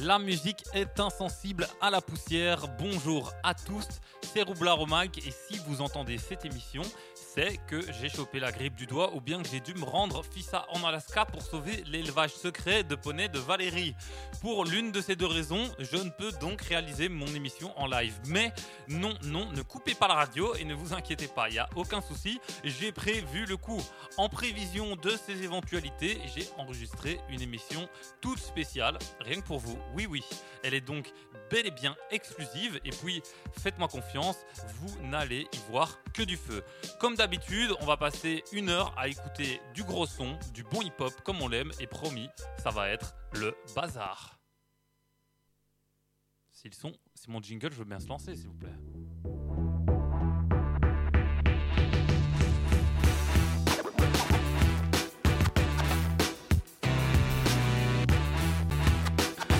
La musique est insensible à la poussière. Bonjour à tous, c'est Roubla Romac et si vous entendez cette émission, que j'ai chopé la grippe du doigt ou bien que j'ai dû me rendre fissa en Alaska pour sauver l'élevage secret de poneys de Valérie. Pour l'une de ces deux raisons, je ne peux donc réaliser mon émission en live. Mais non, non, ne coupez pas la radio et ne vous inquiétez pas, il n'y a aucun souci, j'ai prévu le coup. En prévision de ces éventualités, j'ai enregistré une émission toute spéciale, rien que pour vous. Oui, oui, elle est donc bel et bien exclusive et puis faites-moi confiance, vous n'allez y voir que du feu. Comme d'habitude, on va passer une heure à écouter du gros son, du bon hip-hop comme on l'aime et promis, ça va être le bazar. Si le son, c'est mon jingle, je veux bien se lancer s'il vous plaît.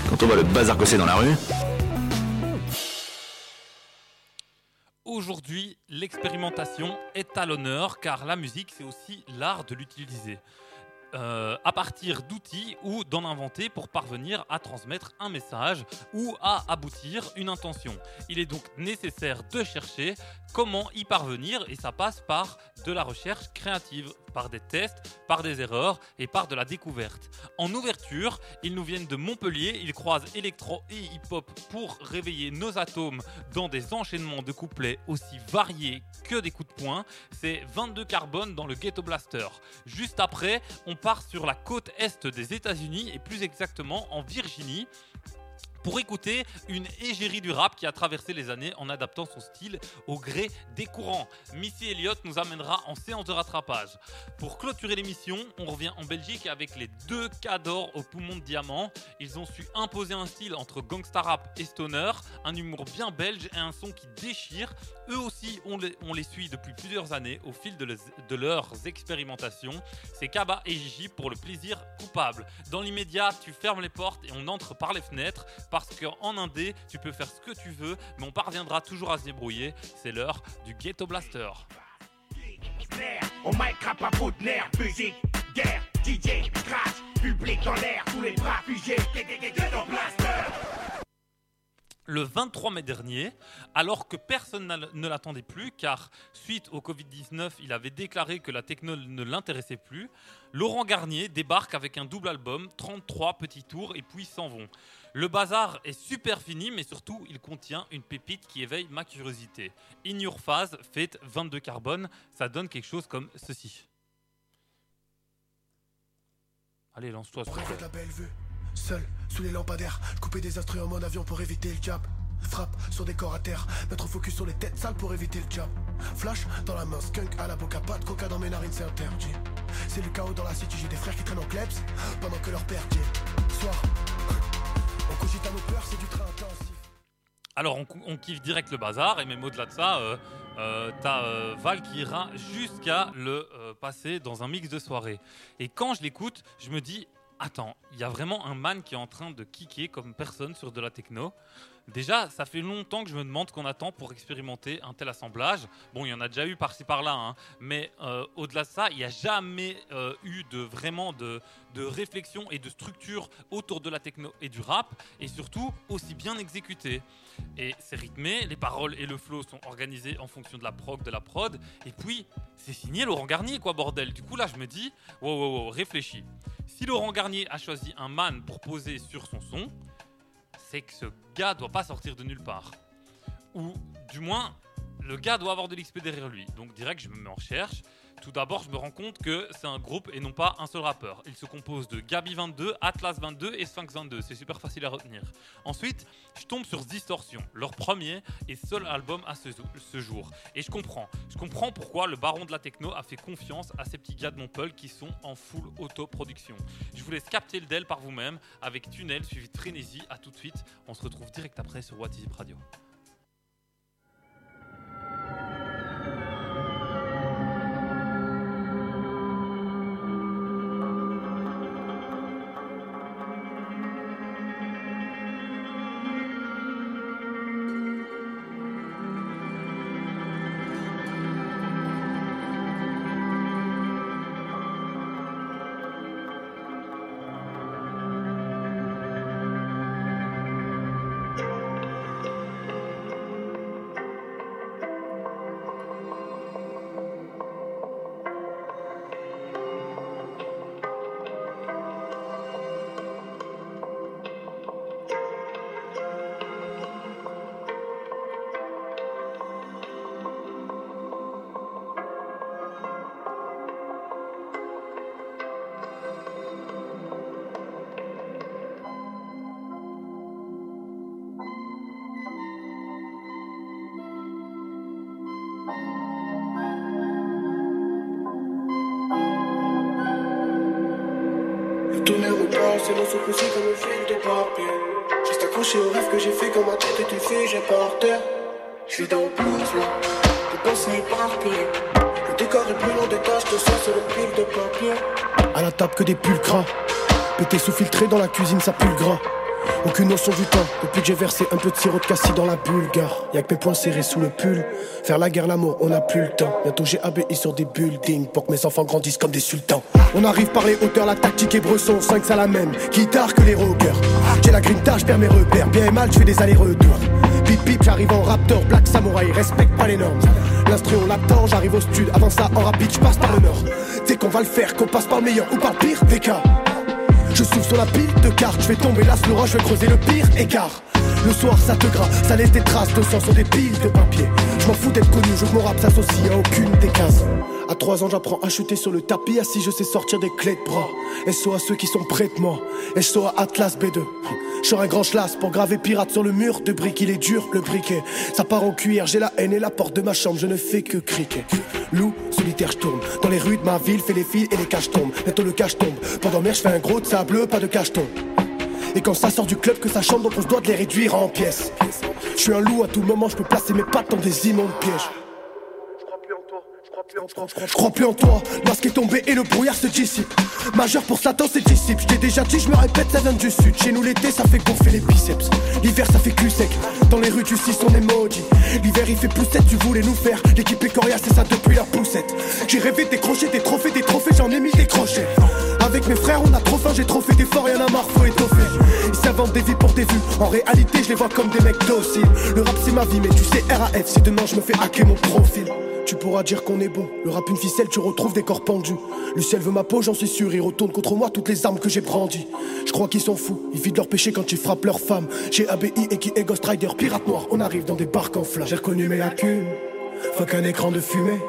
Quand on voit le bazar que dans la rue, Aujourd'hui, l'expérimentation est à l'honneur car la musique, c'est aussi l'art de l'utiliser. Euh, à partir d'outils ou d'en inventer pour parvenir à transmettre un message ou à aboutir une intention. Il est donc nécessaire de chercher comment y parvenir et ça passe par de la recherche créative, par des tests, par des erreurs et par de la découverte. En ouverture, ils nous viennent de Montpellier, ils croisent électro et hip-hop pour réveiller nos atomes dans des enchaînements de couplets aussi variés que des coups de poing. C'est 22 carbone dans le Ghetto Blaster. Juste après, on part sur la côte est des États-Unis et plus exactement en Virginie pour écouter une égérie du rap qui a traversé les années en adaptant son style au gré des courants. Missy Elliott nous amènera en séance de rattrapage. Pour clôturer l'émission, on revient en Belgique avec les deux cadors au poumon de diamant. Ils ont su imposer un style entre gangsta rap et stoner, un humour bien belge et un son qui déchire. Eux aussi, on les, on suit depuis plusieurs années au fil de, leurs expérimentations. C'est Kaba et Gigi pour le plaisir coupable. Dans l'immédiat, tu fermes les portes et on entre par les fenêtres parce qu'en indé, tu peux faire ce que tu veux, mais on parviendra toujours à se débrouiller. C'est l'heure du Ghetto Blaster. Figés, Ghetto Blaster. Le 23 mai dernier, alors que personne ne l'attendait plus, car suite au Covid-19, il avait déclaré que la techno ne l'intéressait plus, Laurent Garnier débarque avec un double album, 33 petits tours, et puis s'en vont. Le bazar est super fini, mais surtout, il contient une pépite qui éveille ma curiosité. In Your Phase, fait 22 carbone, ça donne quelque chose comme ceci. Allez, lance-toi. la belle vue, seul, sous les lampadaires, couper des instruments en avion pour éviter le jab. Frappe sur des corps à terre, mettre focus sur les têtes sales pour éviter le jab. Flash dans la main, skunk à la boca, pas de coca dans mes narines, c'est interdit. C'est le chaos dans la city, j'ai des frères qui traînent en klebs pendant que leur père dit Soir, on cogite à nos peurs, c'est du train intensif. Alors, on, on kiffe direct le bazar, et même au-delà de ça, euh, euh, t'as euh, Val qui ira jusqu'à le euh, passer dans un mix de soirée. Et quand je l'écoute, je me dis, attends, il y a vraiment un man qui est en train de kicker comme personne sur de la techno. Déjà, ça fait longtemps que je me demande qu'on attend pour expérimenter un tel assemblage. Bon, il y en a déjà eu par-ci par-là, hein, mais euh, au-delà de ça, il n'y a jamais euh, eu de vraiment de, de réflexion et de structure autour de la techno et du rap, et surtout aussi bien exécuté. Et c'est rythmé, les paroles et le flow sont organisés en fonction de la prog, de la prod, et puis c'est signé Laurent Garnier, quoi, bordel. Du coup, là, je me dis, wow, wow, wow, réfléchis. Si Laurent Garnier a choisi un man pour poser sur son son, c'est que ce gars doit pas sortir de nulle part. Ou du moins, le gars doit avoir de l'XP derrière lui. Donc direct, je me mets en recherche. Tout d'abord, je me rends compte que c'est un groupe et non pas un seul rappeur. Il se compose de Gabi22, Atlas22 et Sphinx22. C'est super facile à retenir. Ensuite, je tombe sur Distortion, leur premier et seul album à ce, jour. Et je comprends. Je comprends pourquoi le baron de la techno a fait confiance à ces petits gars de Montpellier qui sont en full autoproduction. Je vous laisse capter le DEL par vous-même avec Tunnel suivi de Frénésie. À tout de suite. On se retrouve direct après sur What Is Radio. Tonnerre me parle, c'est mon sous comme un fil de papier. Juste accroché au rêve que j'ai fait quand ma tête était figée par terre. J'suis dans le blues, là, des pensées éparpillées. Le décor est plus long des taches de sang sur le pile de papier. À la table que des pulcras. Pété sous-filtré dans la cuisine, ça pue le gras. Aucune notion du temps, depuis que j'ai versé un peu de sirop de cassis dans la bulle, gars. Y'a que mes poings serrés sous le pull. Faire la guerre, l'amour, on n'a plus le temps. Bientôt j'ai ABI sur des buildings pour que mes enfants grandissent comme des sultans. On arrive par les hauteurs, la tactique est bresson, 5 ça la même. Guitare que les rockers. J'ai la grinta, perds mes repères. Bien et mal, je fais des allers-retours. Pip pip, j'arrive en raptor, black samouraï, respecte pas les normes. L'instru on l'attend, j'arrive au stud, avant ça en rapide, je passe par le nord. Dès qu'on va le faire, qu'on passe par le meilleur ou par le pire des cas. Je souffle sur la pile de cartes, je vais tomber là le je vais creuser le pire écart. Le soir ça te gras, ça laisse des traces de sang sur des piles de papier. Je m'en fous d'être connu, je mon rap s'associe à aucune des cases. À 3 ans j'apprends à chuter sur le tapis, assis je sais sortir des clés de bras. SO à ceux qui sont près de moi, SO à Atlas B2. Je un grand chlasse pour graver pirate sur le mur de briques, il est dur le briquet. Ça part en cuir, j'ai la haine et la porte de ma chambre, je ne fais que criquer. Loup, solitaire, je tourne. Dans les rues de ma ville, fais les fils et les caches tombent. Bientôt le cache tombe. Pour dormir, je fais un gros de sable, pas de cacheton. Et quand ça sort du club, que ça chante, donc on se doit de les réduire en pièces. Je suis un loup à tout moment, je peux placer mes pattes dans des immondes pièges. Je crois plus en toi, masque est tombé et le brouillard se dissipe. Majeur pour Satan, c'est disciple. Je déjà dit, je me répète, ça vient du sud. Chez nous, l'été, ça fait gonfler les biceps. L'hiver, ça fait cul sec. Dans les rues, tu sais, son emoji. L'hiver, il fait plus 7, tu voulais nous faire. L'équipe est coriace, c'est ça depuis la poussette. J'ai rêvé des crochets, des trophées, des trophées, j'en ai mis des crochets. Avec mes frères, on a trop faim, j'ai trop fait d'efforts, y'en a marre, faut étoffer. Ils s'inventent des vies pour des vues. En réalité, je les vois comme des mecs dociles. Le rap, c'est ma vie, mais tu sais, RAF, si demain je me fais hacker mon profil. Tu pourras dire qu'on est bon. Le rap, une ficelle, tu retrouves des corps pendus. Le ciel veut ma peau, j'en suis sûr. Il retourne contre moi toutes les armes que j'ai brandies. Je crois qu'ils sont fous. Ils vident leur péché quand ils frappent leurs femmes. J'ai ABI et qui est Ghost Rider, pirate noir. On arrive dans des barques en flammes. J'ai reconnu mes lacunes. Faut qu'un écran de fumée.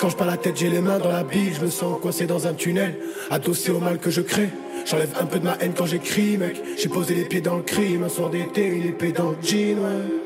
Quand je pas la tête, j'ai les mains dans la bille. Je me sens coincé dans un tunnel. Adossé au mal que je crée. J'enlève un peu de ma haine quand j'écris, mec. J'ai posé les pieds dans le crime. Un soir d'été, une épée dans le jean, ouais.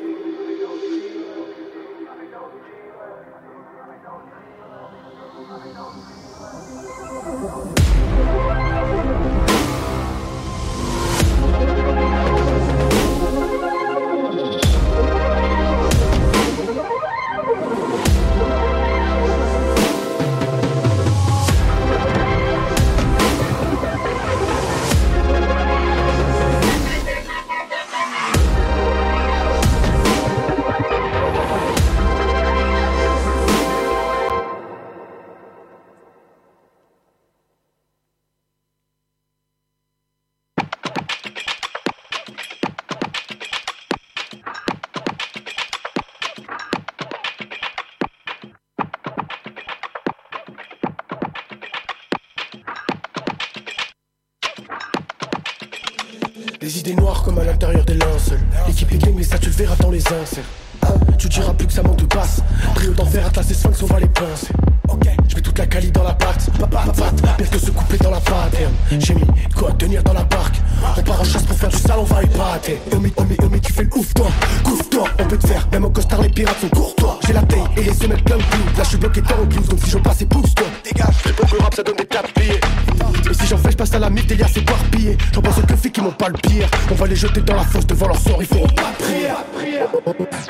Omi, Omi, Omi, tu fais le ouf toi, couvre toi. On peut te faire, même au costard, les pirates sont courtois. J'ai la taille et les semelles plein de Là, je suis bloqué dans le blues, donc si je passe, et pousse-toi. Dégage, pour le rap, ça donne des pliées. Et si j'en fais, je passe à la mythe, Delia c'est éparpillé. J'en pense que filles qui m'ont pas le pire. On va les jeter dans la fosse devant leur sort, ils feront pas prière.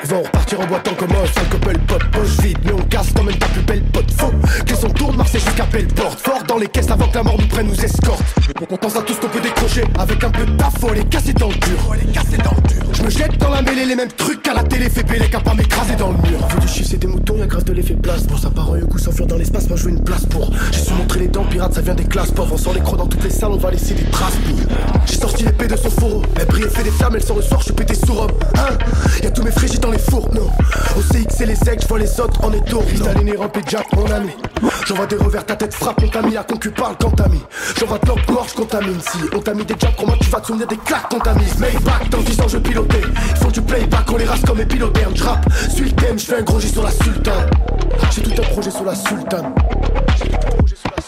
Ils vont repartir en boitant comme un sale couple pote, poche vide. Mais on casse comme même ta plus belle pote. Faux, que son tour de Marseille jusqu'à porte Fort dans les caisses avant que la mort nous prenne, nous escorte. On pense à tout ce qu'on peut décrocher. Avec un peu de taf, les casser dans le dur. les. Je me jette dans la mêlée, les mêmes trucs qu'à la télé. Fait péler qu'à m'écraser dans le mur. Faut du chiffre, c'est des moutons, y'a grave de l'effet place. Pour ça part un coup s'enfuir dans l'espace, moi je veux une place pour. J'ai su montrer les dents, pirate, ça vient des classes pauvres. On sort les crocs dans toutes les salles, on va laisser des traces. J'ai sorti l'épée de son fourreau. Elle brille, fait des flammes, elle sort le soir, je suis pété sous Rome. Hein? Y'a tous mes frégies dans les fours, non. Au CX et les secs, je vois les autres en étau. Cristalline rampé Jack, mon ami. J'envoie des revers, ta tête frappe, on t'a mis, la concu parle quand t'as mis. J'envoie de mort, je contamine. Si on t'a mis des jabs, moi tu vas te souvenir des claques qu'on t'a mis. Maybach, dans 10 ans je pilotais. Ils du playback, on les rase comme les pilotes. Je suis le thème, je fais un gros sur la sultane. J'ai tout un projet sur la sultane. Cristal et rempli de mon ami.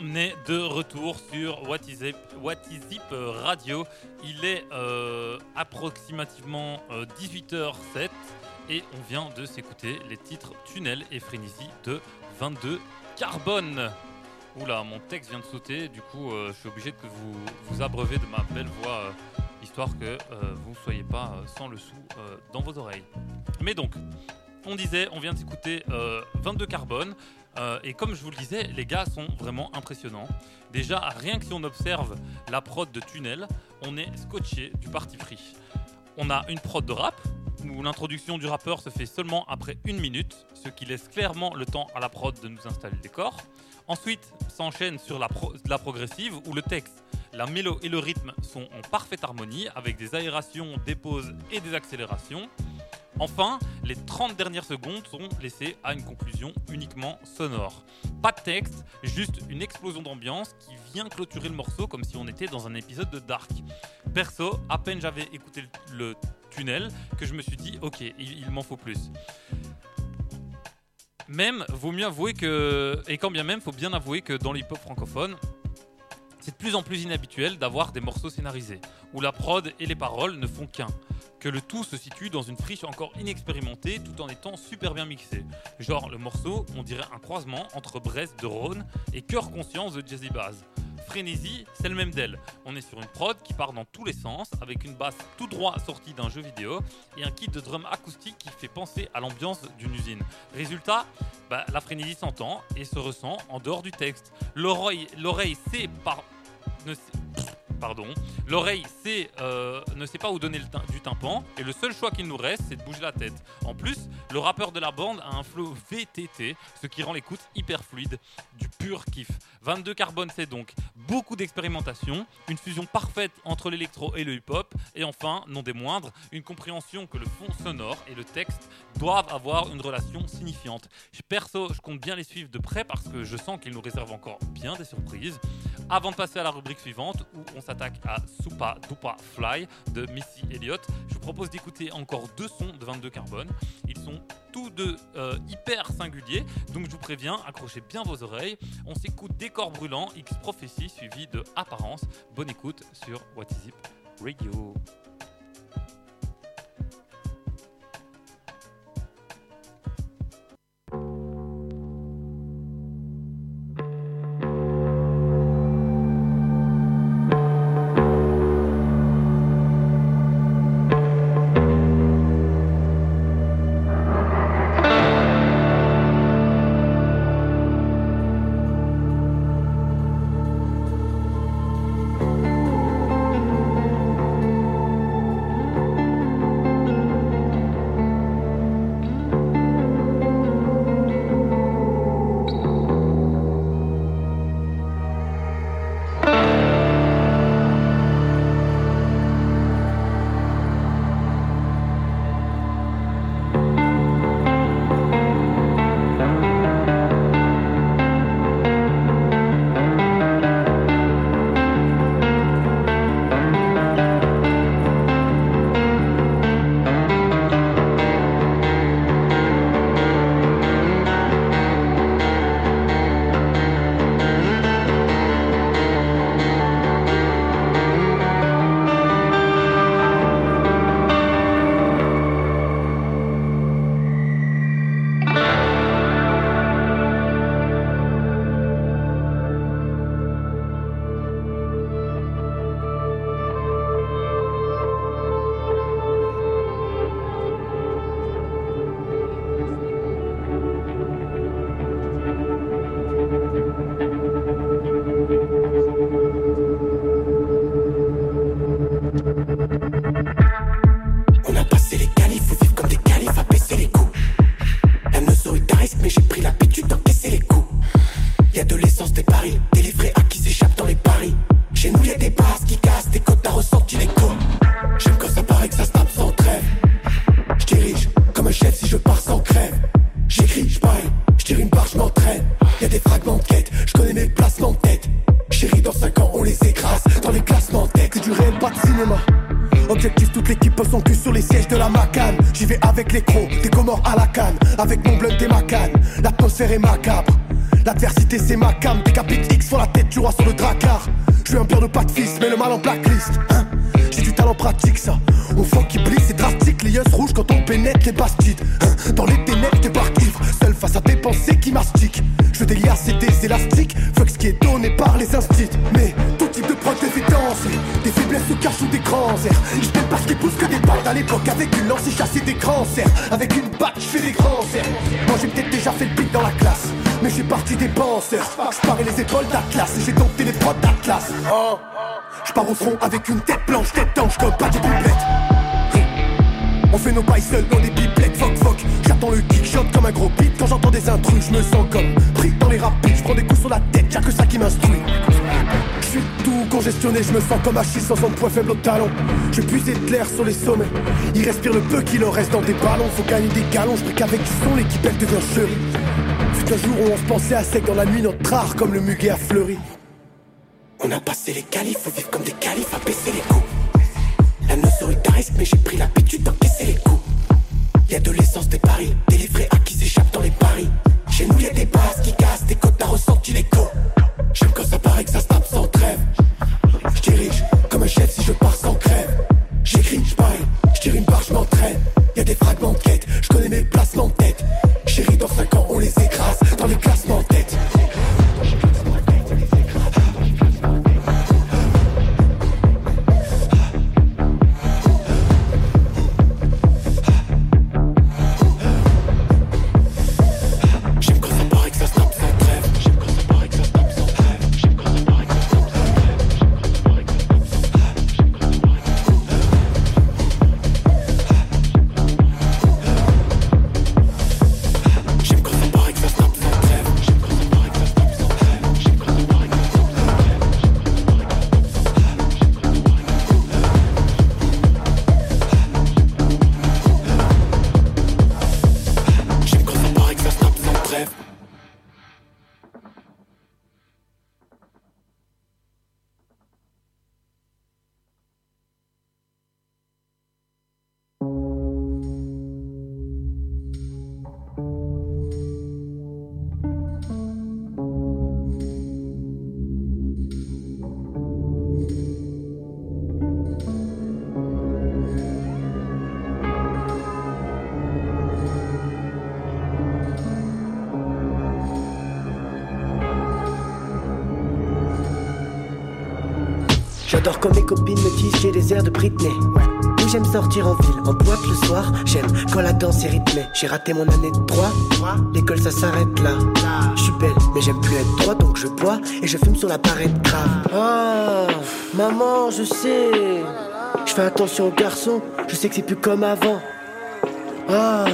On est de retour sur What is Radio. Il est euh, approximativement 18h07 et on vient de s'écouter les titres Tunnel et Frénésie de 22 Carbone. Oula, mon texte vient de sauter, du coup euh, je suis obligé de vous, vous abreuver de ma belle voix, euh, histoire que euh, vous ne soyez pas euh, sans le sou euh, dans vos oreilles. Mais donc, on disait, on vient d'écouter euh, 22 Carbone, euh, et comme je vous le disais, les gars sont vraiment impressionnants. Déjà, rien que si on observe la prod de Tunnel, on est scotché du parti pris. On a une prod de rap, où l'introduction du rappeur se fait seulement après une minute, ce qui laisse clairement le temps à la prod de nous installer le décor. Ensuite, s'enchaîne sur la, la progressive, où le texte, la mélo et le rythme sont en parfaite harmonie, avec des aérations, des pauses et des accélérations. Enfin, les 30 dernières secondes sont laissées à une conclusion uniquement sonore. Pas de texte, juste une explosion d'ambiance qui vient clôturer le morceau comme si on était dans un épisode de Dark. Perso, à peine j'avais écouté le, tunnel que je me suis dit, ok, il, il m'en faut plus. Même, vaut mieux avouer que, et quand bien même, faut bien avouer que dans l'hip-hop francophone, c'est de plus en plus inhabituel d'avoir des morceaux scénarisés, où la prod et les paroles ne font qu'un que le tout se situe dans une friche encore inexpérimentée tout en étant super bien mixé. Genre le morceau, on dirait un croisement entre Brest de Rhône et Cœur Conscience de Jazzy Bass. Frénésie, c'est le même d'elle. On est sur une prod qui part dans tous les sens, avec une basse tout droit sortie d'un jeu vidéo et un kit de drum acoustique qui fait penser à l'ambiance d'une usine. Résultat, bah, la frénésie s'entend et se ressent en dehors du texte. L'oreille, l'oreille sait par... ne sait- Pardon. L'oreille euh, ne sait pas où donner du tympan et le seul choix qu'il nous reste, c'est de bouger la tête. En plus, le rappeur de la bande a un flow VTT, ce qui rend l'écoute hyper fluide, du pur kiff. 22 Carbone, c'est donc beaucoup d'expérimentation, une fusion parfaite entre l'électro et le hip-hop, et enfin, non des moindres, une compréhension que le fond sonore et le texte doivent avoir une relation signifiante. Perso, je compte bien les suivre de près parce que je sens qu'ils nous réservent encore bien des surprises. Avant de passer à la rubrique suivante, où on s'attaque à Soupa Dupa Fly de Missy Elliott, je vous propose d'écouter encore deux sons de 22 Carbone. Ils sont tous deux euh, hyper singuliers, donc je vous préviens, accrochez bien vos oreilles. On s'écoute Décor brûlant, X Prophétie, suivi de Apparence. Bonne écoute sur What Is It Radio. Avec les au front avec une tête blanche, tête d'ange comme pas des pipelettes. On fait nos bails seuls dans des pipelettes, fuck fuck. J'attends le kick shot comme un gros beat. Quand j'entends des intrus, je me sens comme pris dans les rapides. Je prends des coups sur la tête, y'a que ça qui m'instruit. Je suis tout congestionné, je me sens comme Achille sans son point faible au talon. Je puiser de l'air sur les sommets. Il respire le peu qu'il en reste dans des ballons. Faut gagner des galons, je qu'avec du son, l'équipe elle devient chérie. Fut un jour où on se pensait à sec dans la nuit, notre art comme le muguet a fleuri. On a passé les qualifs, faut vivre comme des califs, à baisser les coups. La notion est risque, mais j'ai pris l'habitude d'encaisser les coups. Y'a de l'essence, des paris, délivrés à qui s'échappent dans les paris. Chez nous, y'a des bases qui cassent, des côtes, t'as ressenti l'écho. J'aime quand ça paraît que ça se sans trêve. Je dirige comme un chef si je pars J'adore quand mes copines me disent j'ai des airs de Britney. Oui, j'aime sortir en ville, en boîte le soir. J'aime quand la danse est rythmée. J'ai raté mon année de 3. L'école ça s'arrête là. Je suis belle, mais j'aime plus être droit donc je bois et je fume sur la parade grave. Ah, maman, je sais. Je fais attention aux garçons, je sais que c'est plus comme avant. Ah,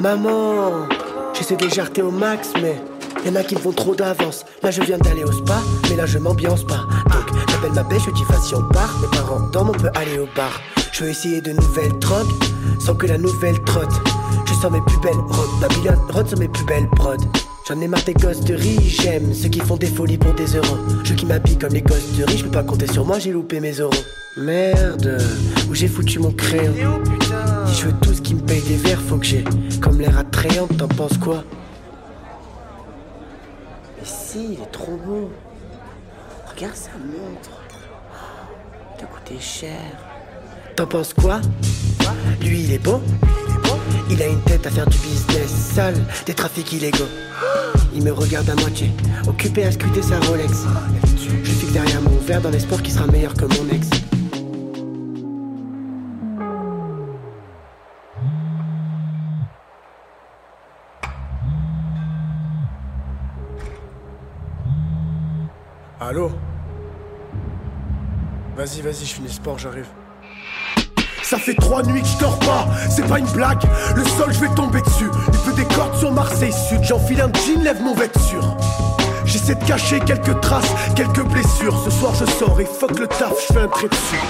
maman, j'essaie de les jarter au max, mais y'en a qui me font trop d'avance. Là, je viens d'aller au spa, mais là, je m'ambiance pas. Donc, j'appelle ma belle, je dis vas-y, on part. Mes parents dorment, on peut aller au bar. Je veux essayer de nouvelles drogues, sans que la nouvelle trotte. Je sens mes plus belles robes, Babylone rôde sur mes plus belles prods. J'en ai marre des gosses de riz, j'aime ceux qui font des folies pour des euros. Je qui m'habille comme les gosses de riz, je peux pas compter sur moi, j'ai loupé mes euros. Merde, où j'ai foutu mon crayon Si je veux tout ce qui me paye des verres, faut que j'ai comme l'air attrayant, t'en penses quoi? Il est trop beau. Regarde sa montre. T'as coûté cher. T'en penses quoi? Lui, il est beau. Il a une tête à faire du business sale, des trafics illégaux. Il me regarde à moitié, occupé à scruter sa Rolex. Je fixe derrière mon verre dans l'espoir qu'il sera meilleur que mon ex. Allô Vas-y, vas-y, je finis sport, j'arrive. Ça fait trois nuits que je dors pas, c'est pas une blague. Le sol, je vais tomber dessus. Il peut des cordes sur Marseille Sud. J'enfile un jean, lève mon vêture. J'essaie de cacher quelques traces, quelques blessures. Ce soir, je sors et fuck le taf, je fais un trait dessus.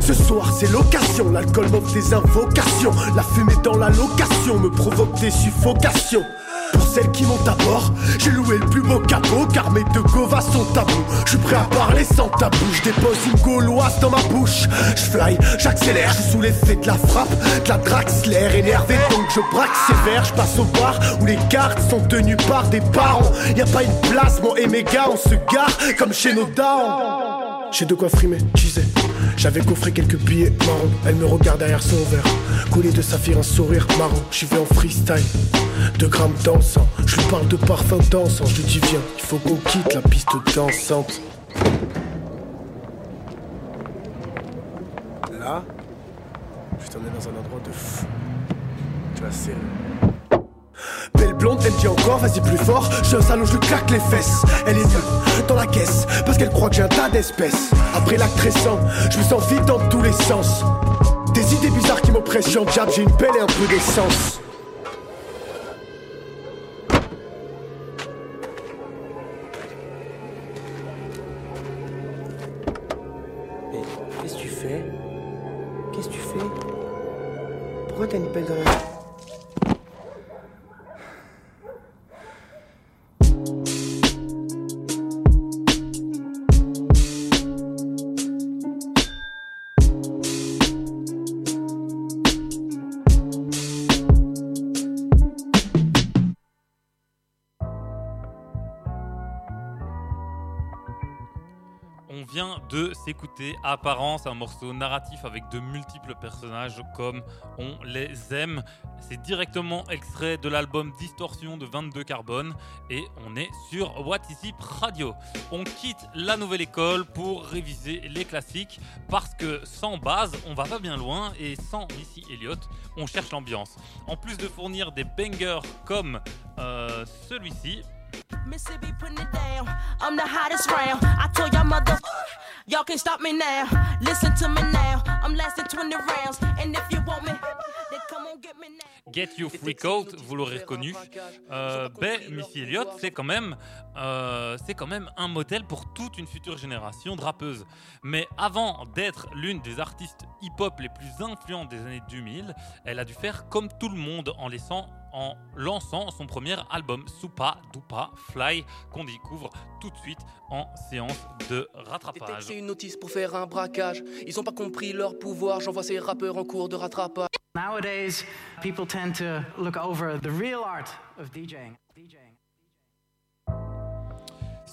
Ce c'est l'occasion, l'alcool m'offre des invocations La fumée dans la location me provoque des suffocations Pour celles qui montent à bord. J'ai loué le plus beau capot car mes deux govas sont tabous. Je suis prêt à parler sans tabou. Je dépose une gauloise dans ma bouche. Je fly, j'accélère, je sous l'effet de la frappe, de la Draxler. Énervé donc je braque sévère. Je passe au bar où les gardes sont tenus par des parents. Y a pas une place, mon et on se gare comme chez nos dents. J'ai de quoi frimer, disais. J'avais coffré quelques billets marrons. Elle me regarde derrière son verre. Coulé de saphir, un sourire marron. J'y vais en freestyle. Deux grammes dansant. Je lui parle de parfum dansant. Je lui dis viens, il faut qu'on quitte la piste dansante. Là, je t'emmène dans un endroit de fou. Tu vas serrer. Belle blonde, elle dit encore, vas-y plus fort. Je salaud, je lui claque les fesses. Elle est la caisse, parce qu'elle croit que j'ai un tas d'espèces. Après l'acte récent, je me sens vite dans tous les sens. Des idées bizarres qui m'oppressent, j'en diable, j'ai une pelle et un peu d'essence. Vient de s'écouter Apparence, un morceau narratif avec de multiples personnages comme on les aime. C'est directement extrait de l'album Distorsion de 22 Carbone et on est sur What Is Radio. On quitte la nouvelle école pour réviser les classiques parce que sans base, on va pas bien loin et sans Missy Elliott, on cherche l'ambiance. En plus de fournir des bangers comme euh, celui-ci, It down. I'm the hottest round. I told y'all stop me now. Listen to me now. I'm lasting 20 rounds. And if you want me, get me Freak Out, vous l'aurez reconnu. Euh, ben, Missy Elliott, c'est quand même, euh, c'est quand même un modèle pour toute une future génération de rappeuses. Mais avant d'être l'une des artistes hip-hop les plus influentes des années 2000, elle a dû faire comme tout le monde en laissant en lançant son premier album Soupa Dupa Fly qu'on découvre tout de suite en séance de rattrapage. C'est une notice pour faire un braquage. Ils ont pas compris leur pouvoir. J'envoie ces rappeurs en cours de rattrapage. Nowadays, people tend to look over the real art of DJing. DJing.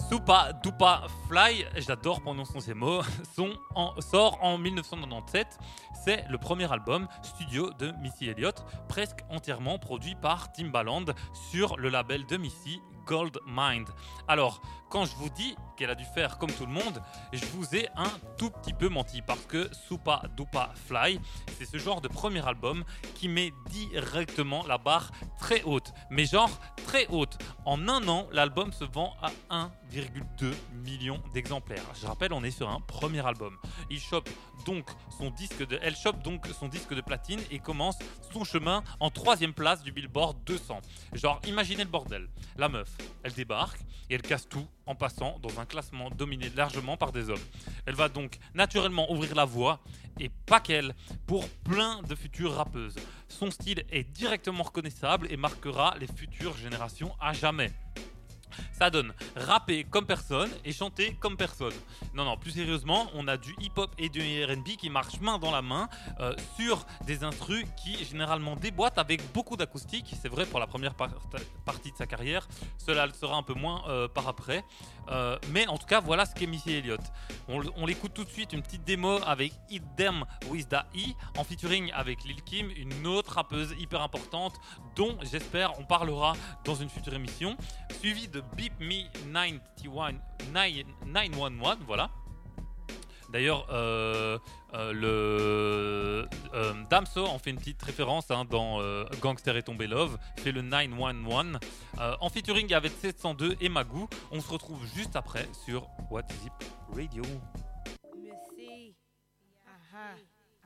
Soupa Dupa Fly, j'adore prononcer ces mots, son sort en 1997. C'est le premier album studio de Missy Elliott, presque entièrement produit par Timbaland sur le label de Missy Gold Mind. Alors, quand je vous dis qu'elle a dû faire comme tout le monde, je vous ai un tout petit peu menti parce que Soupa Dupa Fly, c'est ce genre de premier album qui met directement la barre très haute, mais genre très haute. En un an, l'album se vend à 1,2 million d'exemplaires. Je rappelle, on est sur un premier album. Il chope donc son disque de, elle chope donc son disque de platine et commence son chemin en troisième place du Billboard 200. Genre, imaginez le bordel. La meuf, elle débarque et elle casse tout en passant dans un classement dominé largement par des hommes. Elle va donc naturellement ouvrir la voie, et pas qu'elle, pour plein de futures rappeuses. Son style est directement reconnaissable et marquera les futures générations à jamais. Ça donne rapper comme personne et chanter comme personne. Non, non, plus sérieusement, on a du hip-hop et du RB qui marchent main dans la main euh, sur des instrus qui généralement déboîtent avec beaucoup d'acoustique. C'est vrai pour la première par- partie de sa carrière. Cela le sera un peu moins euh, par après. Euh, mais en tout cas, voilà ce qu'est Missy Elliott. On, l'écoute tout de suite, une petite démo avec Hit Them With The E, en featuring avec Lil Kim, une autre rappeuse hyper importante dont j'espère on parlera dans une future émission, suivi de Beep Me 91 9- 911, voilà. D'ailleurs, euh, euh, le euh, Damso en fait une petite référence hein, dans euh, Gangster est tombé love, fait le 911 euh, en featuring avec 702 et Magoo. On se retrouve juste après sur What It Radio. Missy.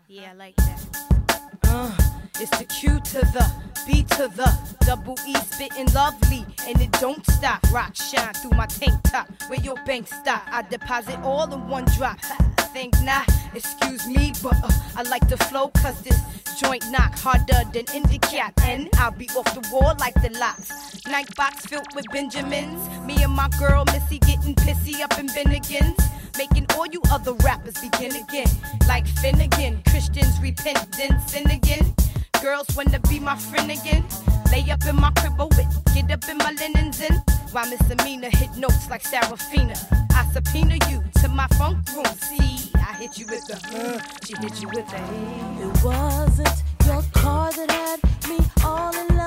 Yeah, I like that. Uh, it's the Q to the B to the double E spitting lovely and it don't stop. Rock shine through my tank top. Where your bank stop? I deposit all in one drop. Think not, excuse me, but uh, I like the flow cause this joint knock harder than Indicat, and I'll be off the wall like the locks. Night box filled with Benjamins. Me and my girl Missy getting pissy up in Bennigan's. Making all you other rappers begin again. Like Finnegan, Christians repent, then sin again. Girls wanna be my friend again. Lay up in my crib with, get up in my linens in. While Miss Amina hit notes like Serafina. I subpoena you to my funk room. See, I hit you with the uh, she hit you with the. It wasn't your car that had me all in love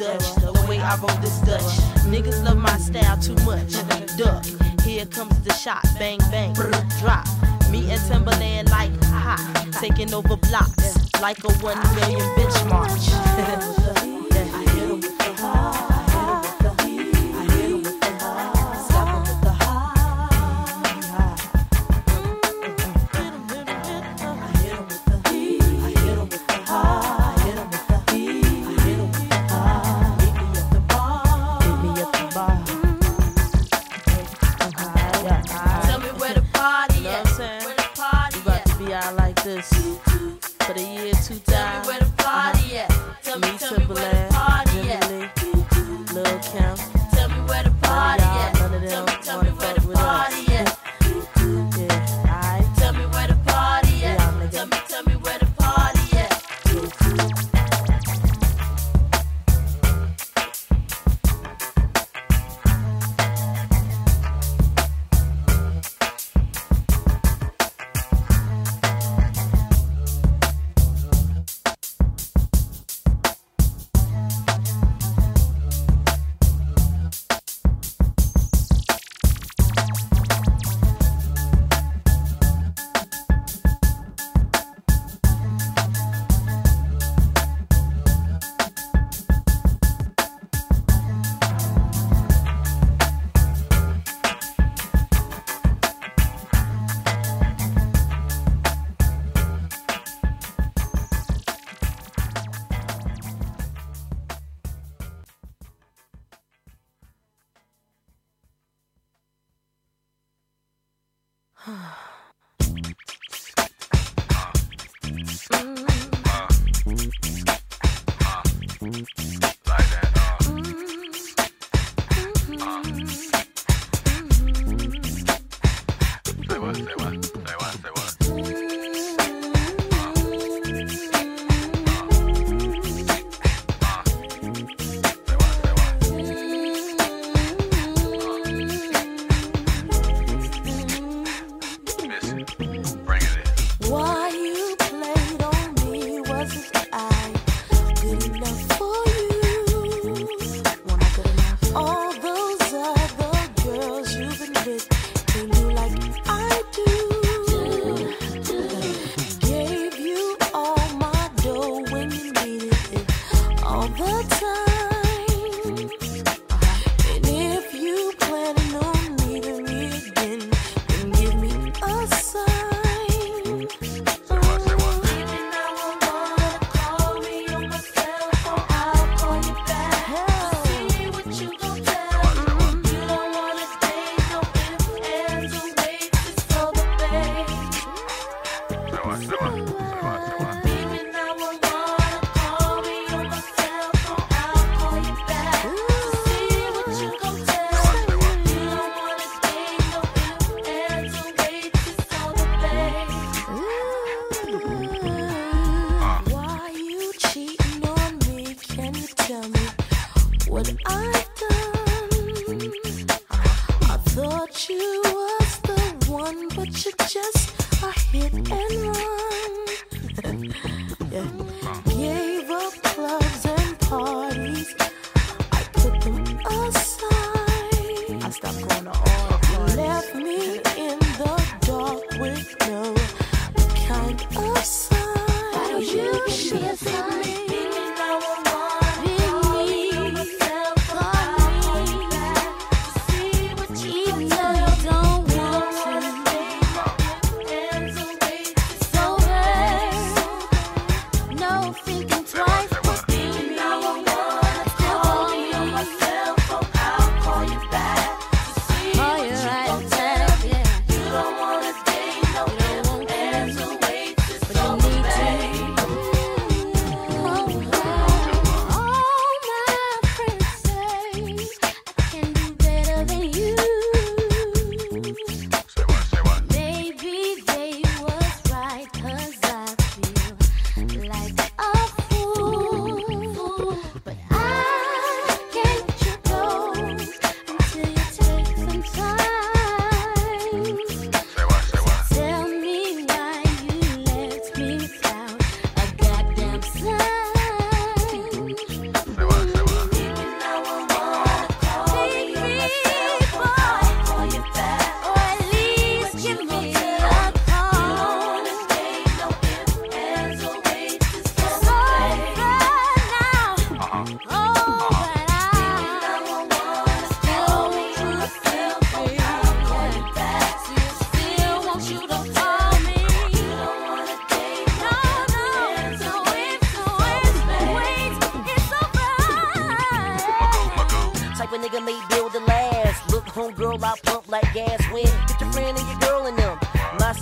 Dutch. The way I roll this Dutch. Niggas love my style too much. Duck. Here comes the shot. Bang bang. Drop. Me and Timberland like hot. Taking over blocks like a one million bitch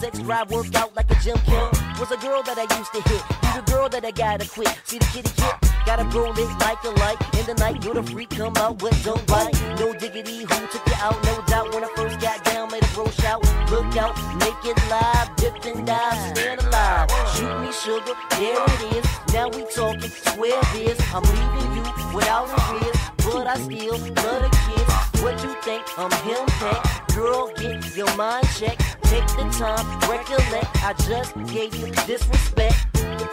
sex drive worked out like a gym Kim. Was a girl that I used to hit. He's a girl that I gotta quit. See the kitty kid? Gotta roll it like a light. In the night, you're the freak, come out with don't bite. No diggity, who took you out? No doubt when I first got down, made a bro shout. Look out, make it live, dip and dive, stand alive. Shoot me sugar, there it is. Now we talking, swear this. I'm leaving you without a risk, but I still love the kids. What you think? I'm him pack. Girl, get your mind checked. Take the time, recollect. I just gave you disrespect.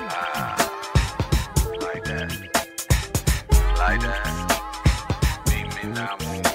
Ah, Like that. Like that. Meet me 911,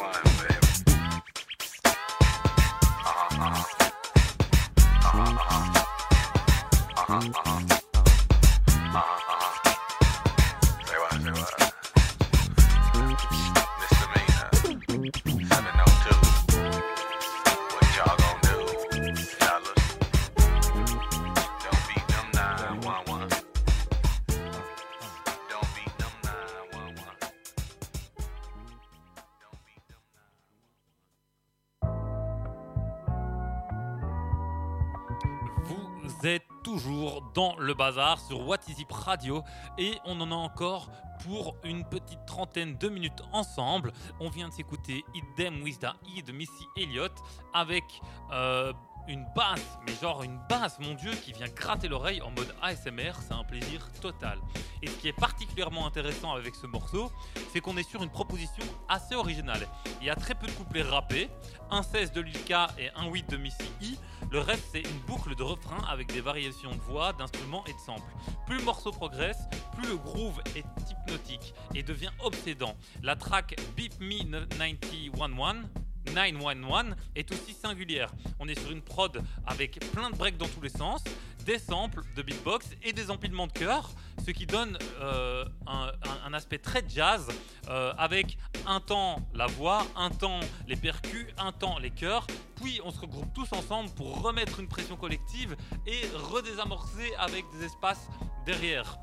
dans le bazar sur What Radio et on en a encore pour une petite trentaine de minutes ensemble. On vient de s'écouter It Them With The de Missy Elliott avec euh, une basse, mais genre une basse, mon dieu, qui vient gratter l'oreille en mode ASMR. C'est un plaisir total. Et ce qui est particulièrement intéressant avec ce morceau, c'est qu'on est sur une proposition assez originale. Il y a très peu de couplets rappés, un 16 de Lilka et un 8 de Missy E. Le reste, c'est une boucle de refrain avec des variations de voix, d'instruments et de samples. Plus le morceau progresse, plus le groove est hypnotique et devient obsédant. La track Beep Me 911 911 est aussi singulière. On est sur une prod avec plein de breaks dans tous les sens, des samples de beatbox et des empilements de chœurs, ce qui donne euh, un, aspect très jazz euh, avec un temps la voix, un temps les percus, un temps les chœurs, puis on se regroupe tous ensemble pour remettre une pression collective et redésamorcer avec des espaces derrière.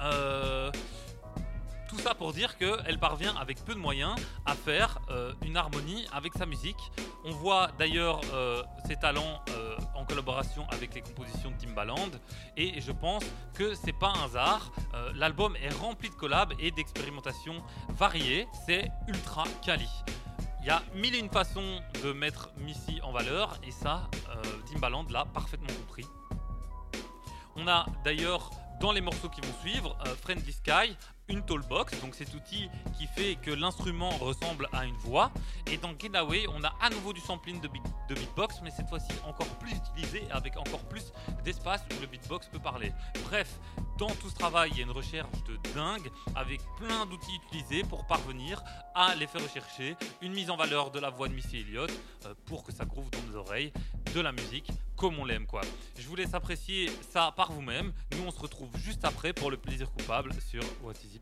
Euh, tout ça pour dire qu'elle parvient avec peu de moyens à faire euh, une harmonie avec sa musique. On voit d'ailleurs euh, ses talents euh, en collaboration avec les compositions de Timbaland et je pense que c'est pas un hasard. L'album est rempli de collabs et d'expérimentations variées. C'est ultra quali. Il y a mille et une façons de mettre Missy en valeur et ça, Timbaland l'a parfaitement compris. On a d'ailleurs dans les morceaux qui vont suivre Friendly Sky, une tollbox, donc cet outil qui fait que l'instrument ressemble à une voix. Et dans Getaway, on a à nouveau du sampling de, beat- de beatbox, mais cette fois-ci encore plus utilisé avec encore plus d'espace où le beatbox peut parler. Bref, dans tout ce travail, il y a une recherche de dingue avec plein d'outils utilisés pour parvenir à les faire rechercher, une mise en valeur de la voix de Missy Elliott euh, pour que ça groove dans nos oreilles, de la musique comme on l'aime quoi. Je vous laisse apprécier ça par vous-même. Nous on se retrouve juste après pour le plaisir coupable sur What Is It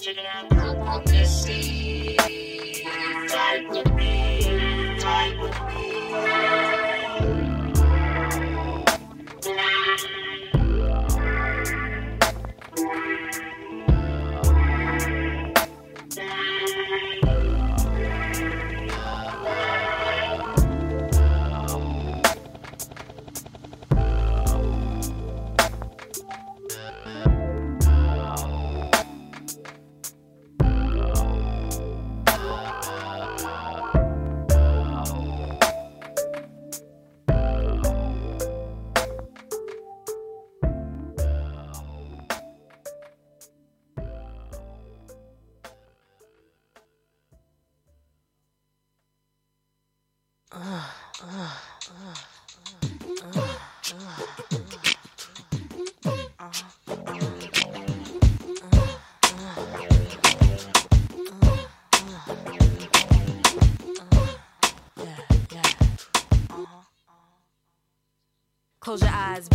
Check it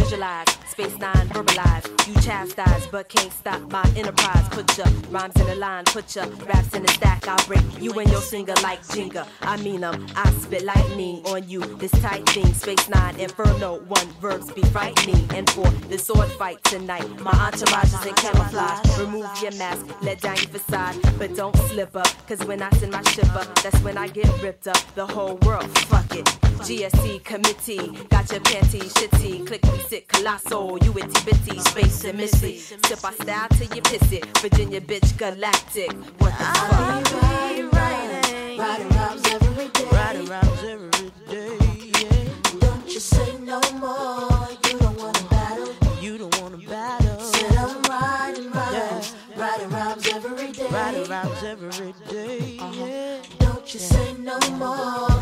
visualize, space nine, verbalize. You chastise, but can't stop my enterprise. Put your rhymes in a line, put your raps in a stack. I'll break you and your singer like Jenga. I mean 'em, I spit lightning on you. This tight thing, space nine, inferno, one verbs be frightening. And for the sword fight tonight, my entourage is in camouflage. Remove your mask, let down your facade, but don't slip up. Cause when I send my shipper, that's when I get ripped up. The whole world, fuck it. GSC committee, got your panties shitty. Click me sick, colossal, you itty bitty, space and missy. Sip our style till you piss it. Virginia bitch galactic. What the fuck? Riding rhymes every day. Riding rhymes every day. Yeah. Don't you say no more. You don't wanna battle. You don't wanna battle. Said I'm riding rhymes. Riding rhymes every day. Riding rhymes every day. Yeah. Uh-huh. Don't you say no more.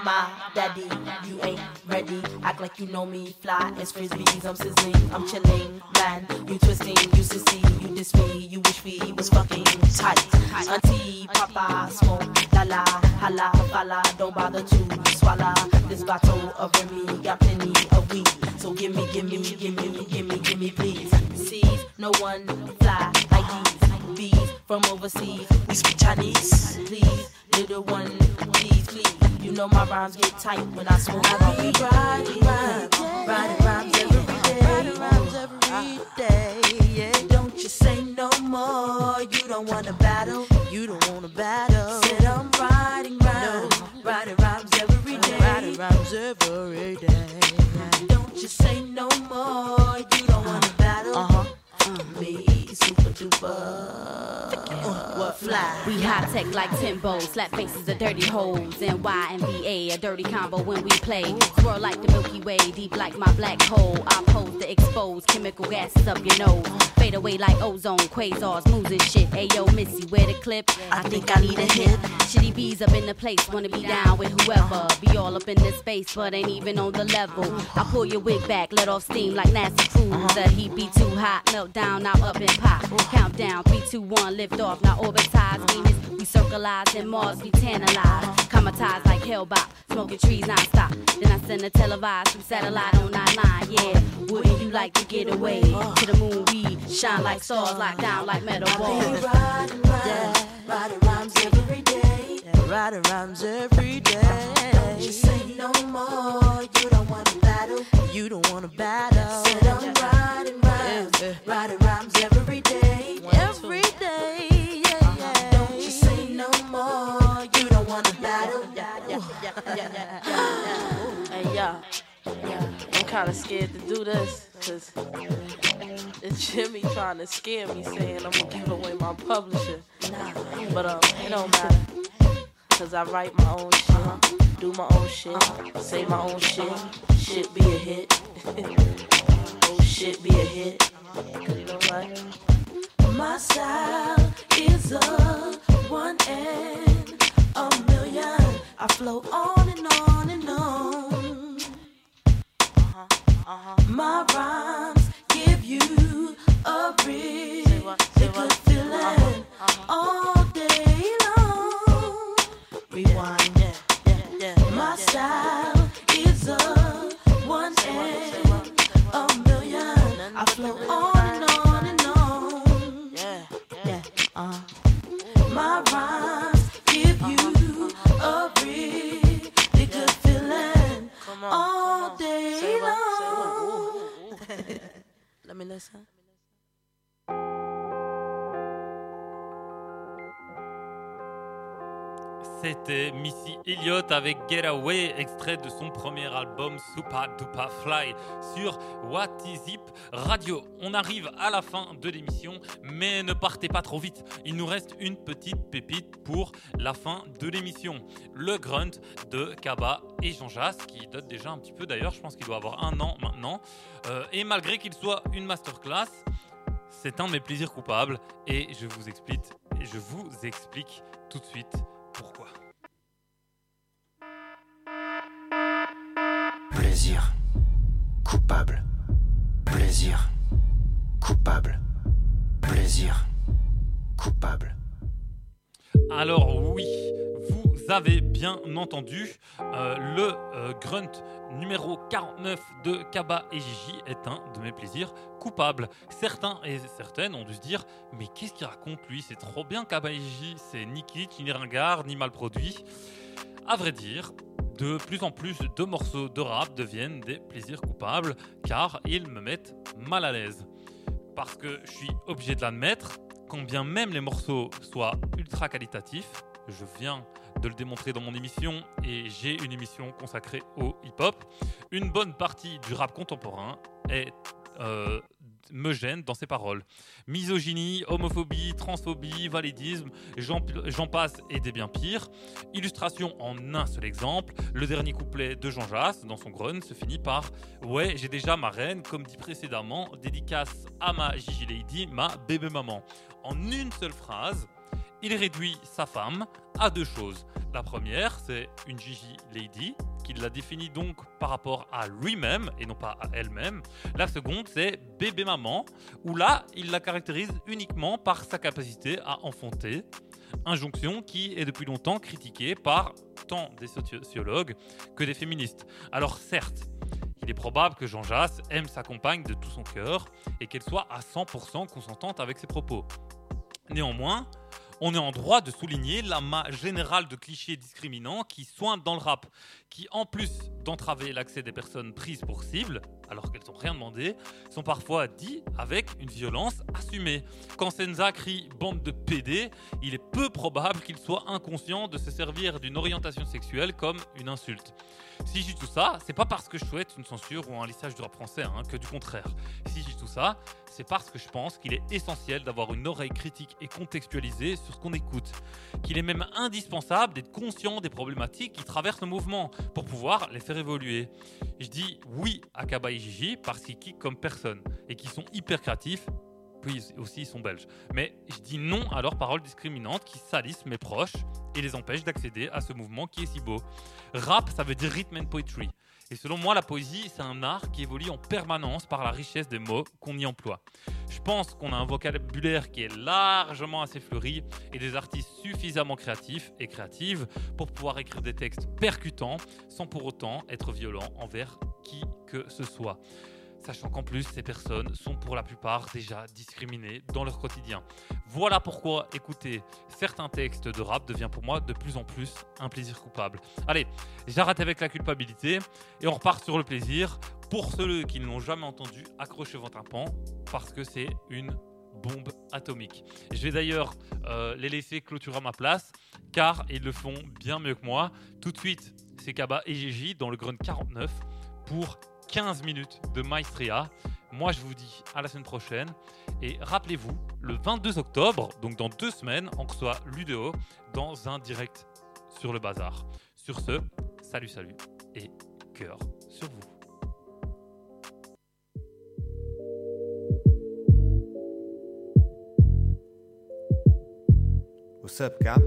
Mama, daddy, you ain't ready. Act like you know me, fly as frisbees. I'm sizzling, I'm chilling, man. You twisting, you sissy, you diss me, you wish we was fucking tight. Auntie, papa, smoke, la la, holla, falla. Don't bother to swallow this bottle of Remy. Got plenty of weed, so give me, give me, give me, give me, give me, please. See, no one fly like these bees from overseas. We speak Chinese, please, little one, please, please. You know my rhymes get tight when I smoke. I be riding rhymes, riding rhymes every day, riding rhymes every day. Yeah, don't you say no more. You don't wanna battle, you don't wanna battle. Said I'm riding rhymes, riding rhymes every day, riding rhymes every day. Don't you say no more. You don't wanna battle. Uh huh. Me, duper. Fly? We high tech like Timbo, slap faces of dirty hoes, and Y and VA, a dirty combo when we play. Swirl like the Milky Way, deep like my black hole. I pose to expose chemical gases up your nose. Fade away like ozone, quasars, moves and shit. Ayo, Missy, where the clip? I think I need a hit. Shitty bees up in the place, wanna be down with whoever. Be all up in this space, but ain't even on the level. I pull your wig back, let off steam like NASA Cruise. The heat be too hot, melt down, now up and pop. Countdown, 3, 2, 1, lift off, now orbitize. Venus, we circleize, and Mars, we tantalize. Comatized like Hellbop, smoking trees non-stop. Then I send a televised through satellite on 99, yeah. Wouldn't you like to get away? To the moon, we shine like stars, locked down like metal balls. Riding rhymes, riding rhymes every day. Riding rhymes every day. Don't you say no more. You don't wanna battle. You don't wanna battle. Said I'm riding rhymes, riding rhymes every day. Hey, yeah. I'm kind of scared to do this because it's Jimmy trying to scare me, saying I'm gonna give away my publisher. Nah, But um, it don't matter because I write my own shit, do my own shit, say my own shit. Shit be a hit. oh shit be a hit. 'Cause you know what? My style is a one in a million. I flow on and on Uh-huh. My rhymes give you a really good feeling all day long. Rewind. My style is a one a million. I flow on fabulosa. C'était Missy Elliott avec Get Away, extrait de son premier album Super Duper Fly sur What Is Zip Radio. On arrive à la fin de l'émission, mais ne partez pas trop vite. Il nous reste une petite pépite pour la fin de l'émission. Le Grunt de Kaba et Jean Jas, qui date déjà un petit peu d'ailleurs, je pense qu'il doit avoir un an maintenant. Euh, et malgré qu'il soit une masterclass, c'est un de mes plaisirs coupables et je vous explique tout de suite pourquoi. Plaisir. Coupable. Plaisir. Coupable. Plaisir. Coupable. Alors oui, avez bien entendu, euh, le euh, grunt numéro 49 de Kaba et Gigi est un de mes plaisirs coupables. Certains et certaines ont dû se dire, mais qu'est-ce qu'il raconte lui? C'est trop bien Kaba et Gigi, c'est ni kitsch, ni ringard, ni mal produit. À vrai dire, de plus en plus de morceaux de rap deviennent des plaisirs coupables car ils me mettent mal à l'aise. Parce que je suis obligé de l'admettre, quand bien même les morceaux soient ultra qualitatifs, je viens de le démontrer dans mon émission et j'ai une émission consacrée au hip-hop, une bonne partie du rap contemporain est, euh, me gêne dans ses paroles. Misogynie, homophobie, transphobie, validisme, j'en passe et des bien pires. Illustration en un seul exemple, le dernier couplet de Jean Jass dans son grun se finit par Ouais, j'ai déjà ma reine, comme dit précédemment, dédicace à ma Gigi Lady, ma bébé maman. En une seule phrase, il réduit sa femme à deux choses. La première, c'est une Gigi Lady, qu'il la définit donc par rapport à lui-même et non pas à elle-même. La seconde, c'est bébé maman, où là, il la caractérise uniquement par sa capacité à enfanter. Injonction qui est depuis longtemps critiquée par tant des sociologues que des féministes. Alors certes, il est probable que Jean Jass aime sa compagne de tout son cœur et qu'elle soit à 100% consentante avec ses propos. Néanmoins, on est en droit de souligner l'amas général de clichés discriminants qui sointent dans le rap, qui en plus d'entraver l'accès des personnes prises pour cible, alors qu'elles n'ont rien demandé, sont parfois dits avec une violence assumée. Quand Senza crie bande de PD, il est peu probable qu'il soit inconscient de se servir d'une orientation sexuelle comme une insulte. Si dis tout ça, c'est pas parce que je souhaite une censure ou un lissage du rap français, hein, que du contraire. Si dis tout ça, c'est parce que je pense qu'il est essentiel d'avoir une oreille critique et contextualisée sur ce qu'on écoute. Qu'il est même indispensable d'être conscient des problématiques qui traversent le mouvement pour pouvoir les faire évoluer. Je dis oui à Kaba et parce qu'ils kickent comme personne et qu'ils sont hyper créatifs. Puis aussi ils sont belges. Mais je dis non à leurs paroles discriminantes qui salissent mes proches et les empêchent d'accéder à ce mouvement qui est si beau. Rap, ça veut dire rhythm and poetry. Et selon moi, la poésie, c'est un art qui évolue en permanence par la richesse des mots qu'on y emploie. Je pense qu'on a un vocabulaire qui est largement assez fleuri et des artistes suffisamment créatifs et créatives pour pouvoir écrire des textes percutants sans pour autant être violents envers qui que ce soit sachant qu'en plus ces personnes sont pour la plupart déjà discriminées dans leur quotidien. Voilà pourquoi écouter certains textes de rap devient pour moi de plus en plus un plaisir coupable. Allez, j'arrête avec la culpabilité et on repart sur le plaisir. Pour ceux qui ne l'ont jamais entendu, accrochez votre tympan parce que c'est une bombe atomique. Je vais d'ailleurs euh, les laisser clôturer à ma place car ils le font bien mieux que moi. Tout de suite, c'est Kaba et Gigi dans le Grunt 49 pour 15 minutes de Maestria. Moi, je vous dis à la semaine prochaine. Et rappelez-vous, le 22 octobre, donc dans deux semaines, on reçoit Ludeo dans un direct sur le bazar. Sur ce, salut, salut et cœur sur vous. What's up, Cap?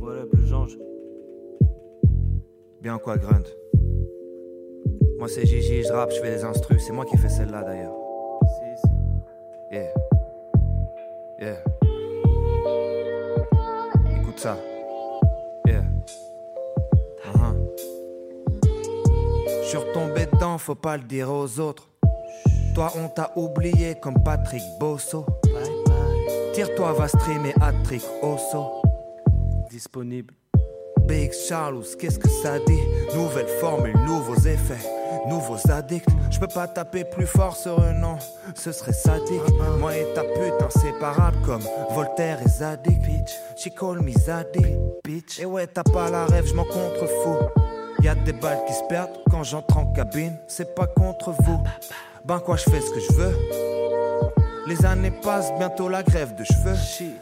What up, le? Bien quoi, Grunt? Moi c'est Gigi, je rappe, je fais des instrus, c'est moi qui fais celle-là d'ailleurs. Yeah. Yeah. Écoute ça. Yeah. Uh-huh. Je suis retombé dedans, faut pas le dire aux autres. Toi on t'a oublié comme Patrick Bosso. Tire-toi, va streamer Attrick Osso. Disponible. Big Charles, qu'est-ce que ça dit? Nouvelle formule, nouveaux effets, nouveaux addicts. Je peux pas taper plus fort sur un nom, ce serait sadique. Moi et ta pute inséparables comme Voltaire et Zadig. She call me Zadig. Bitch. Et ouais, t'as pas la rêve, je m'en contrefous. Y a des balles qui se perdent quand j'entre en cabine, c'est pas contre vous. Ben quoi, je fais ce que je veux. Les années passent, bientôt la grève de cheveux.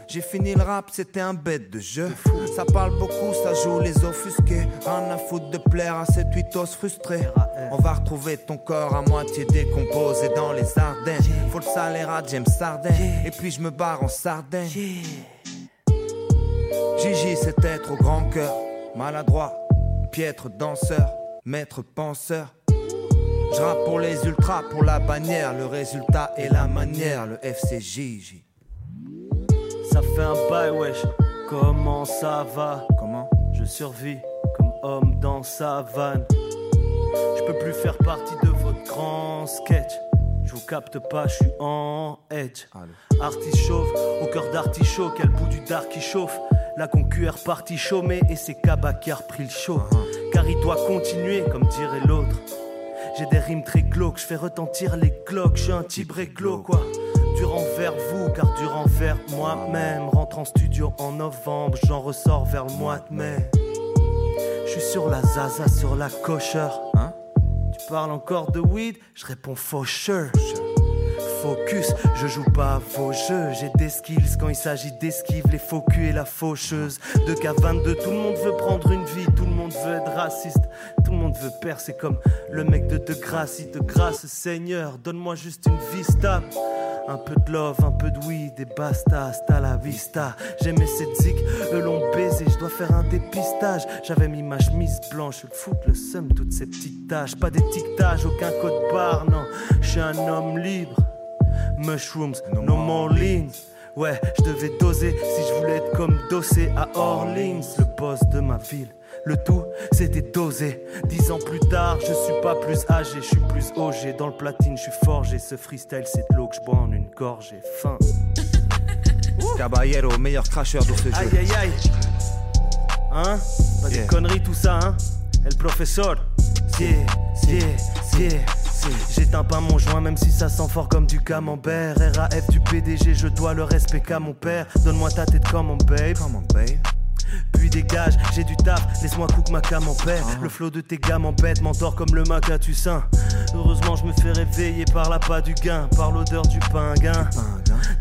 J'ai fini le rap, c'était un bête de jeu. Ça parle beaucoup, ça joue les offusqués. Rien à foutre de plaire à cette huitos frustrés. On va retrouver ton corps à moitié décomposé dans les Ardennes. Faut le salaire à James Sarden. Et puis je me barre en Sardaigne. Gigi, être au grand cœur. Maladroit, piètre danseur, maître penseur. Je rappe pour les ultras, pour la bannière, le résultat et la manière, le FCJJ. Ça fait un bail, wesh. Comment ça va? Comment? Je survis comme homme dans sa vanne. Je peux plus faire partie de votre grand sketch. Je vous capte pas, je suis en edge. Artiste chauve, au cœur d'artichaut, quel bout du dark qui chauffe. La concu est repartie chômée et c'est Kaba qui a repris le show. Car il doit continuer, comme dirait l'autre. J'ai des rimes très glauques, je fais retentir les cloques, je suis un type réglo quoi. Durant vers vous, car durant vers moi-même. Rentre en studio en novembre, j'en ressors vers le mois de mai. Je sur la zaza, sur la cocheur. Hein Tu parles encore de weed? Je réponds faucheur. Focus, je joue pas à vos jeux. J'ai des skills quand il s'agit d'esquive, les faux culs et la faucheuse. De K22, tout le monde veut prendre une vie, tout le monde veut être raciste. Tout le monde veut percer comme le mec de De Grâce. De grâce, Seigneur, donne-moi juste une vie stable. Un peu de love, un peu de weed et basta, hasta la vista. J'aimais cette zik, eux l'ont baisé, je dois faire un dépistage. J'avais mis ma chemise blanche, le foot, le seum, toutes ces petites taches. Pas d'étiquetage, aucun code barre, non. Je suis un homme libre. Mushrooms, no more lean. Ouais, je devais doser si je voulais être comme Dossé à Orleans, le boss de ma ville. Le tout, c'était dosé. Dix ans plus tard, je suis pas plus âgé, je suis plus OG. Dans le platine, je suis forgé. Ce freestyle, c'est de l'eau que je bois en une gorgée. Fin. Caballero, meilleur cracheur de ce jeu. Aïe aïe aïe. Hein? Pas Yeah. des conneries tout ça, hein? El professeur. Yeah, yeah, yeah. J'éteins pas mon joint même si ça sent fort comme du camembert. RAF du PDG je dois le respect qu'à mon père. Donne-moi ta tête comme mon babe Puis dégage, j'ai du taf, laisse-moi cook ma camembert Le flot de tes gars m'embête, m'endort comme le mac à Tussin Heureusement je me fais réveiller par la pas du gain Par l'odeur du pinguin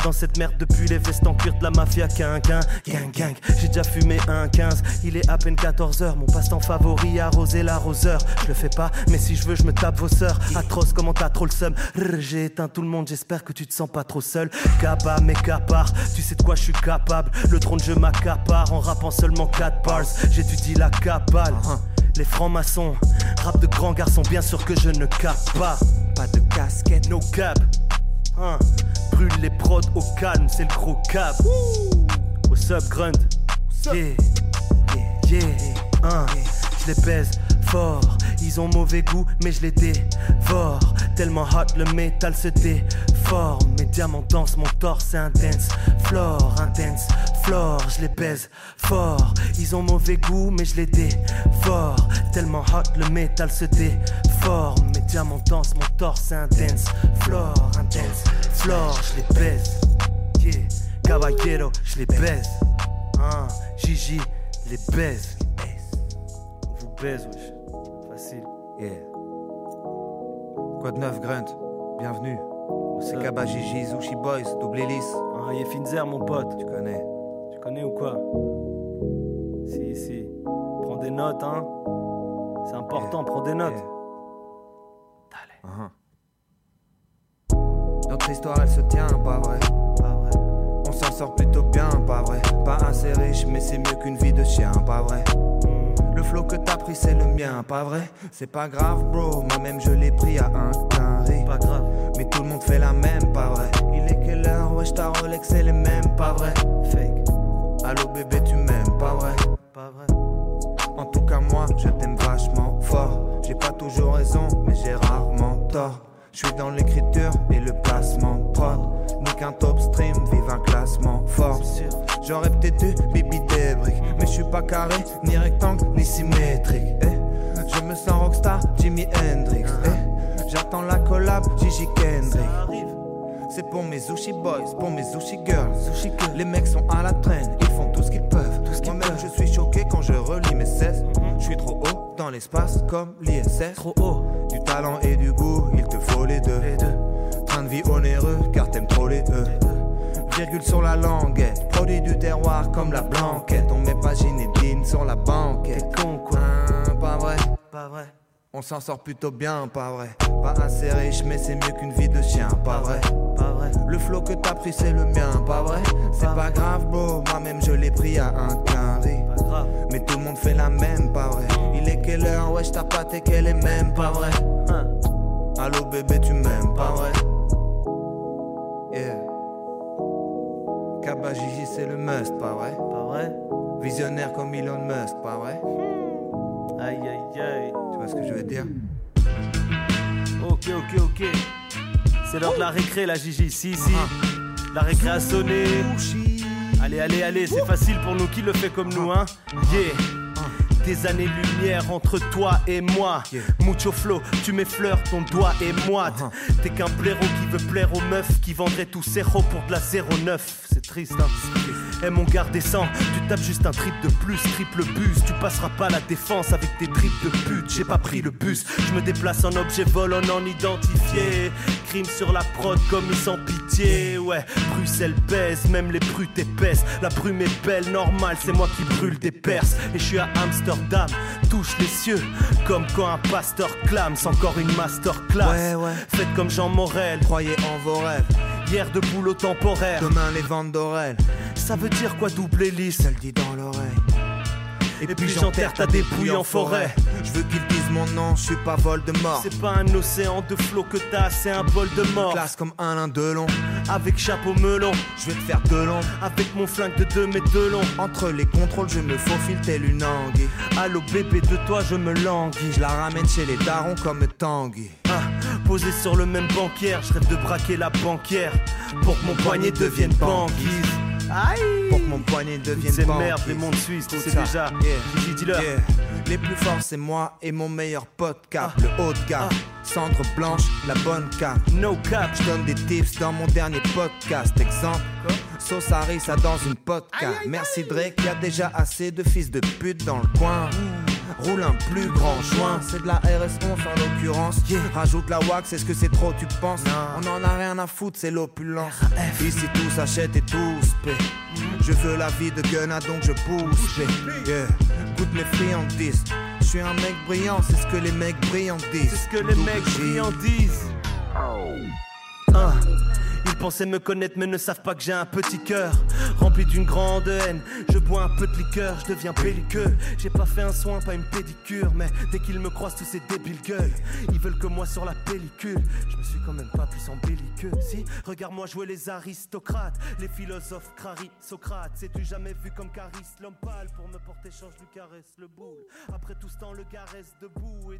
Dans cette merde depuis les vestes en cuir de la mafia quinquin Gang gang, j'ai déjà fumé un 15 Il est à peine 14h, mon passe-temps favori arroser l'arroseur. Je le fais pas, mais si je veux je me tape vos sœurs. Atroce comment t'as trop le seum? J'ai éteint tout le monde, j'espère que tu te sens pas trop seul. Kappa mes capars, tu sais de quoi je suis capable. Le trône je m'accapare en rappant seulement 4 bars J'étudie la cabale. Les francs-maçons, rap de grands garçons, bien sûr que je ne capte pas. Pas de casquette, no cap. Hein, Brûle les prods au calme, c'est le gros cap. What's up, grunt? Yeah, yeah, yeah. Hein, je les baise fort. Ils ont mauvais goût, mais je les dévore. Tellement hot, le métal se déforme. Mes diamants dansent, mon torse intense. Flore, intense, flore, je les baise fort. Ils ont mauvais goût, mais je les dévore. Tellement hot, le métal se déforme. Mes diamants dansent, mon torse intense. Flore, intense, flore, je les baise. Yeah, caballero, je les baise. Hein, Gigi, les baise. Vous baise, wesh. Yeah. Quoi de neuf, Grunt Bienvenue. C'est Kaba Gigi, Zushi Boys, double hélice. Ah, Finzer, mon pote. Tu connais. Tu connais ou quoi? Si, si. Prends des notes, hein. C'est important, prends des notes. Uh-huh. Notre histoire elle se tient, pas vrai? On s'en sort plutôt bien, pas vrai? Pas assez riche, mais c'est mieux qu'une vie de chien, pas vrai? Le flow que t'as pris, c'est le mien, pas vrai? C'est pas grave, bro. Moi-même, je l'ai pris à un carré. Pas grave. Mais tout le monde fait la même, pas vrai. Il est quelle heure, wesh, ta Rolex, c'est les mêmes, pas vrai. Fake. Allô, bébé, tu m'aimes, pas vrai. Pas vrai. En tout cas, moi, je t'aime vachement fort. J'ai pas toujours raison, mais j'ai rarement tort. Je suis dans l'écriture et le placement prod. Nique un top stream, vive un classement fort. J'aurais peut-être dû bibi des briques, mais je suis pas carré, ni rectangle, ni symétrique. eh. Je me sens rockstar, Jimi Hendrix. eh. J'attends la collab, Gigi Kendrick. C'est pour mes sushi boys, pour mes sushi girls. Les mecs sont à la traîne, ils font tout ce qu'ils peuvent. Moi-même, je suis choqué quand je relis mes 16. Je suis trop haut dans l'espace comme l'ISS. Trop haut. Du talent et du goût, il te faut les deux. Train de vie onéreux, car t'aimes trop les E. Virgule sur la languette, produit du terroir comme la blanquette. On met pas Ginebine sur la banquette. con quoi. Hein, pas vrai? Pas vrai. On s'en sort plutôt bien, pas vrai. Pas assez riche, mais c'est mieux qu'une vie de chien, pas vrai. Pas vrai. Le flow que t'as pris, c'est le mien, pas vrai. C'est pas grave, bro. Moi-même, je l'ai pris à un grave. Mais tout le monde fait la même, pas vrai. Il est quelle heure, wesh, ta pâte et qu'elle est même, pas vrai. Hein. Allô, bébé, tu m'aimes, pas vrai. Kaba Gigi, c'est le must, pas vrai? Pas vrai? Visionnaire comme Elon Musk, pas vrai? Aïe aïe aïe. Tu vois ce que je veux dire? Ok, ok, ok. C'est l'heure de la récré, la Gigi. Si, si. La récré a sonné. Allez, allez, allez, c'est facile pour nous. Qui le fait comme nous, hein? Yeah. Des années-lumière entre toi et moi. Mucho flow, tu m'effleures ton doigt et moite. T'es qu'un blaireau qui veut plaire aux meufs qui vendraient tout zéro pour de la 09. C'est triste, hein. Eh mon garde descend, tu tapes juste un trip de plus, triple bus. Tu passeras pas la défense avec tes tripes de pute. J'ai pas pris le bus, je me déplace en objet vol en pied. Crime sur la prod commis sans pitié. Ouais, Bruxelles pèse, même les brutes épaisses. La brume est belle, normal, c'est moi qui brûle des perses. Et je suis à Amsterdam, touche les cieux. Comme quand un pasteur clame, c'est encore une masterclass. Ouais, ouais. Faites comme Jean Morel. Croyez en vos rêves. Hier de boulot temporaire. Demain les ventes d'Aurel. Ça veut dire quoi doubler lisse Elle dit dans l'oreille. Et, puis j'enterre ta dépouille en forêt. Je veux qu'ils disent mon nom, je suis pas vol de mort. C'est pas un océan de flots que t'as, c'est un bol de mort. Classe comme Alain Delon. Avec chapeau melon, je vais te faire de long. Avec mon flingue de 2 mètres de long. Entre les contrôles, je me faufile tel une anguille. Allô bébé, de toi je me languis. Je la ramène chez les darons comme Tanguy. Ah, posé sur le même banquière, je rêve de braquer la banquière. Pour que mon poignet devienne banquise. Aïe Pour que mon poignet devienne C'est merde, les mondes suisses, ça. déjà. Yeah. Les plus forts, c'est moi et mon meilleur pote cap, le haut de gamme. Cendre blanche, la bonne cape. No cap. Je donne des tips dans mon dernier podcast. Exemple, sauce harissa dans une podcast. Merci Drake, y a déjà assez de fils de pute dans le coin. Roule un plus grand joint, c'est de la RS11 en l'occurrence. Rajoute la wax, est-ce que c'est trop, tu penses On en a rien à foutre, c'est l'opulence. Ici tout s'achète et tout se paie. Je veux la vie de Gunna donc je pousse. Yeah. Goûte mes friandises. Je suis un mec brillant, c'est ce que les mecs brillants disent. C'est ce que les mecs brillants disent. Ah, Ils pensaient me connaître mais ne savent pas que j'ai un petit cœur Rempli d'une grande haine. Je bois un peu de liqueur, je deviens pellicule. J'ai pas fait un soin, pas une pédicure Mais dès qu'ils me croisent tous ces débiles gueules Ils veulent que moi sur la pellicule. Je me suis quand même pas plus embelli que Si, regarde-moi jouer les aristocrates Les philosophes crari, Socrate. C'est-tu jamais vu comme Caris L'homme pâle pour me porter change du caresse le boule. Après tout ce temps le caresse debout et